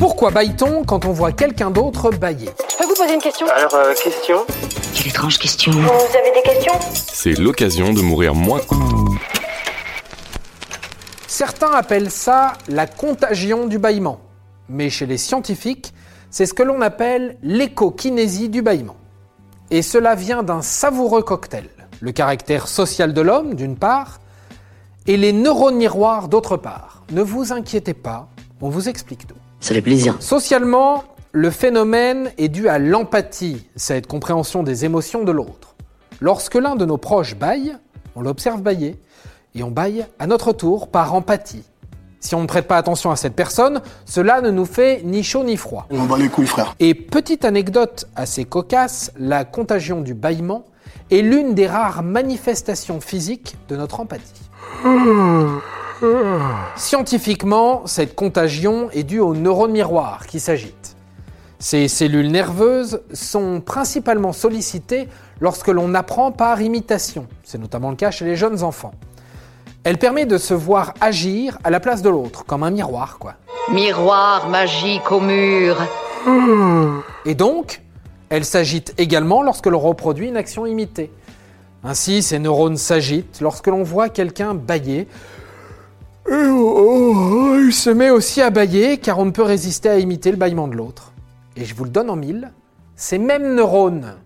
Pourquoi baille-t-on quand on voit quelqu'un d'autre bailler Je peux vous poser une question Alors, euh, question Quelle étrange question. Vous avez des questions C'est l'occasion de mourir moins. Certains appellent ça la contagion du bâillement. Mais chez les scientifiques, c'est ce que l'on appelle l'écokinésie du bâillement. Et cela vient d'un savoureux cocktail. Le caractère social de l'homme, d'une part, et les neurones miroirs, d'autre part. Ne vous inquiétez pas, on vous explique tout. Ça fait plaisir. Socialement, le phénomène est dû à l'empathie, cette compréhension des émotions de l'autre. Lorsque l'un de nos proches baille, on l'observe bailler, et on baille à notre tour par empathie. Si on ne prête pas attention à cette personne, cela ne nous fait ni chaud ni froid. On bat les couilles, frère. Et petite anecdote assez cocasse, la contagion du bâillement est l'une des rares manifestations physiques de notre empathie. Scientifiquement, cette contagion est due aux neurones miroirs qui s'agitent. Ces cellules nerveuses sont principalement sollicitées lorsque l'on apprend par imitation. C'est notamment le cas chez les jeunes enfants. Elle permet de se voir agir à la place de l'autre, comme un miroir, quoi. Miroir magique au mur. Et donc, elle s'agite également lorsque l'on reproduit une action imitée. Ainsi, ces neurones s'agitent lorsque l'on voit quelqu'un bailler. Et oh, oh, il se met aussi à bailler car on ne peut résister à imiter le bâillement de l'autre. Et je vous le donne en mille, ces mêmes neurones,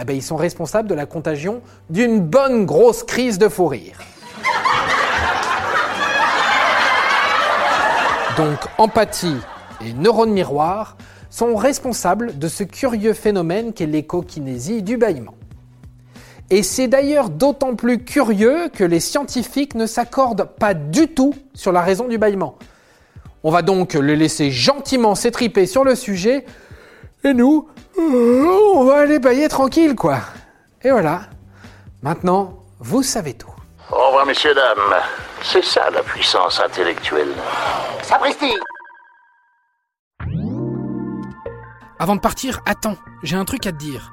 eh ben, ils sont responsables de la contagion d'une bonne grosse crise de fou rire. Donc empathie et neurones miroirs sont responsables de ce curieux phénomène qu'est l'écokinésie du bâillement. Et c'est d'ailleurs d'autant plus curieux que les scientifiques ne s'accordent pas du tout sur la raison du bâillement. On va donc le laisser gentiment s'étriper sur le sujet, et nous, euh, on va aller bailler tranquille, quoi. Et voilà. Maintenant, vous savez tout. Au revoir, messieurs, dames. C'est ça la puissance intellectuelle. Sapristi Avant de partir, attends, j'ai un truc à te dire.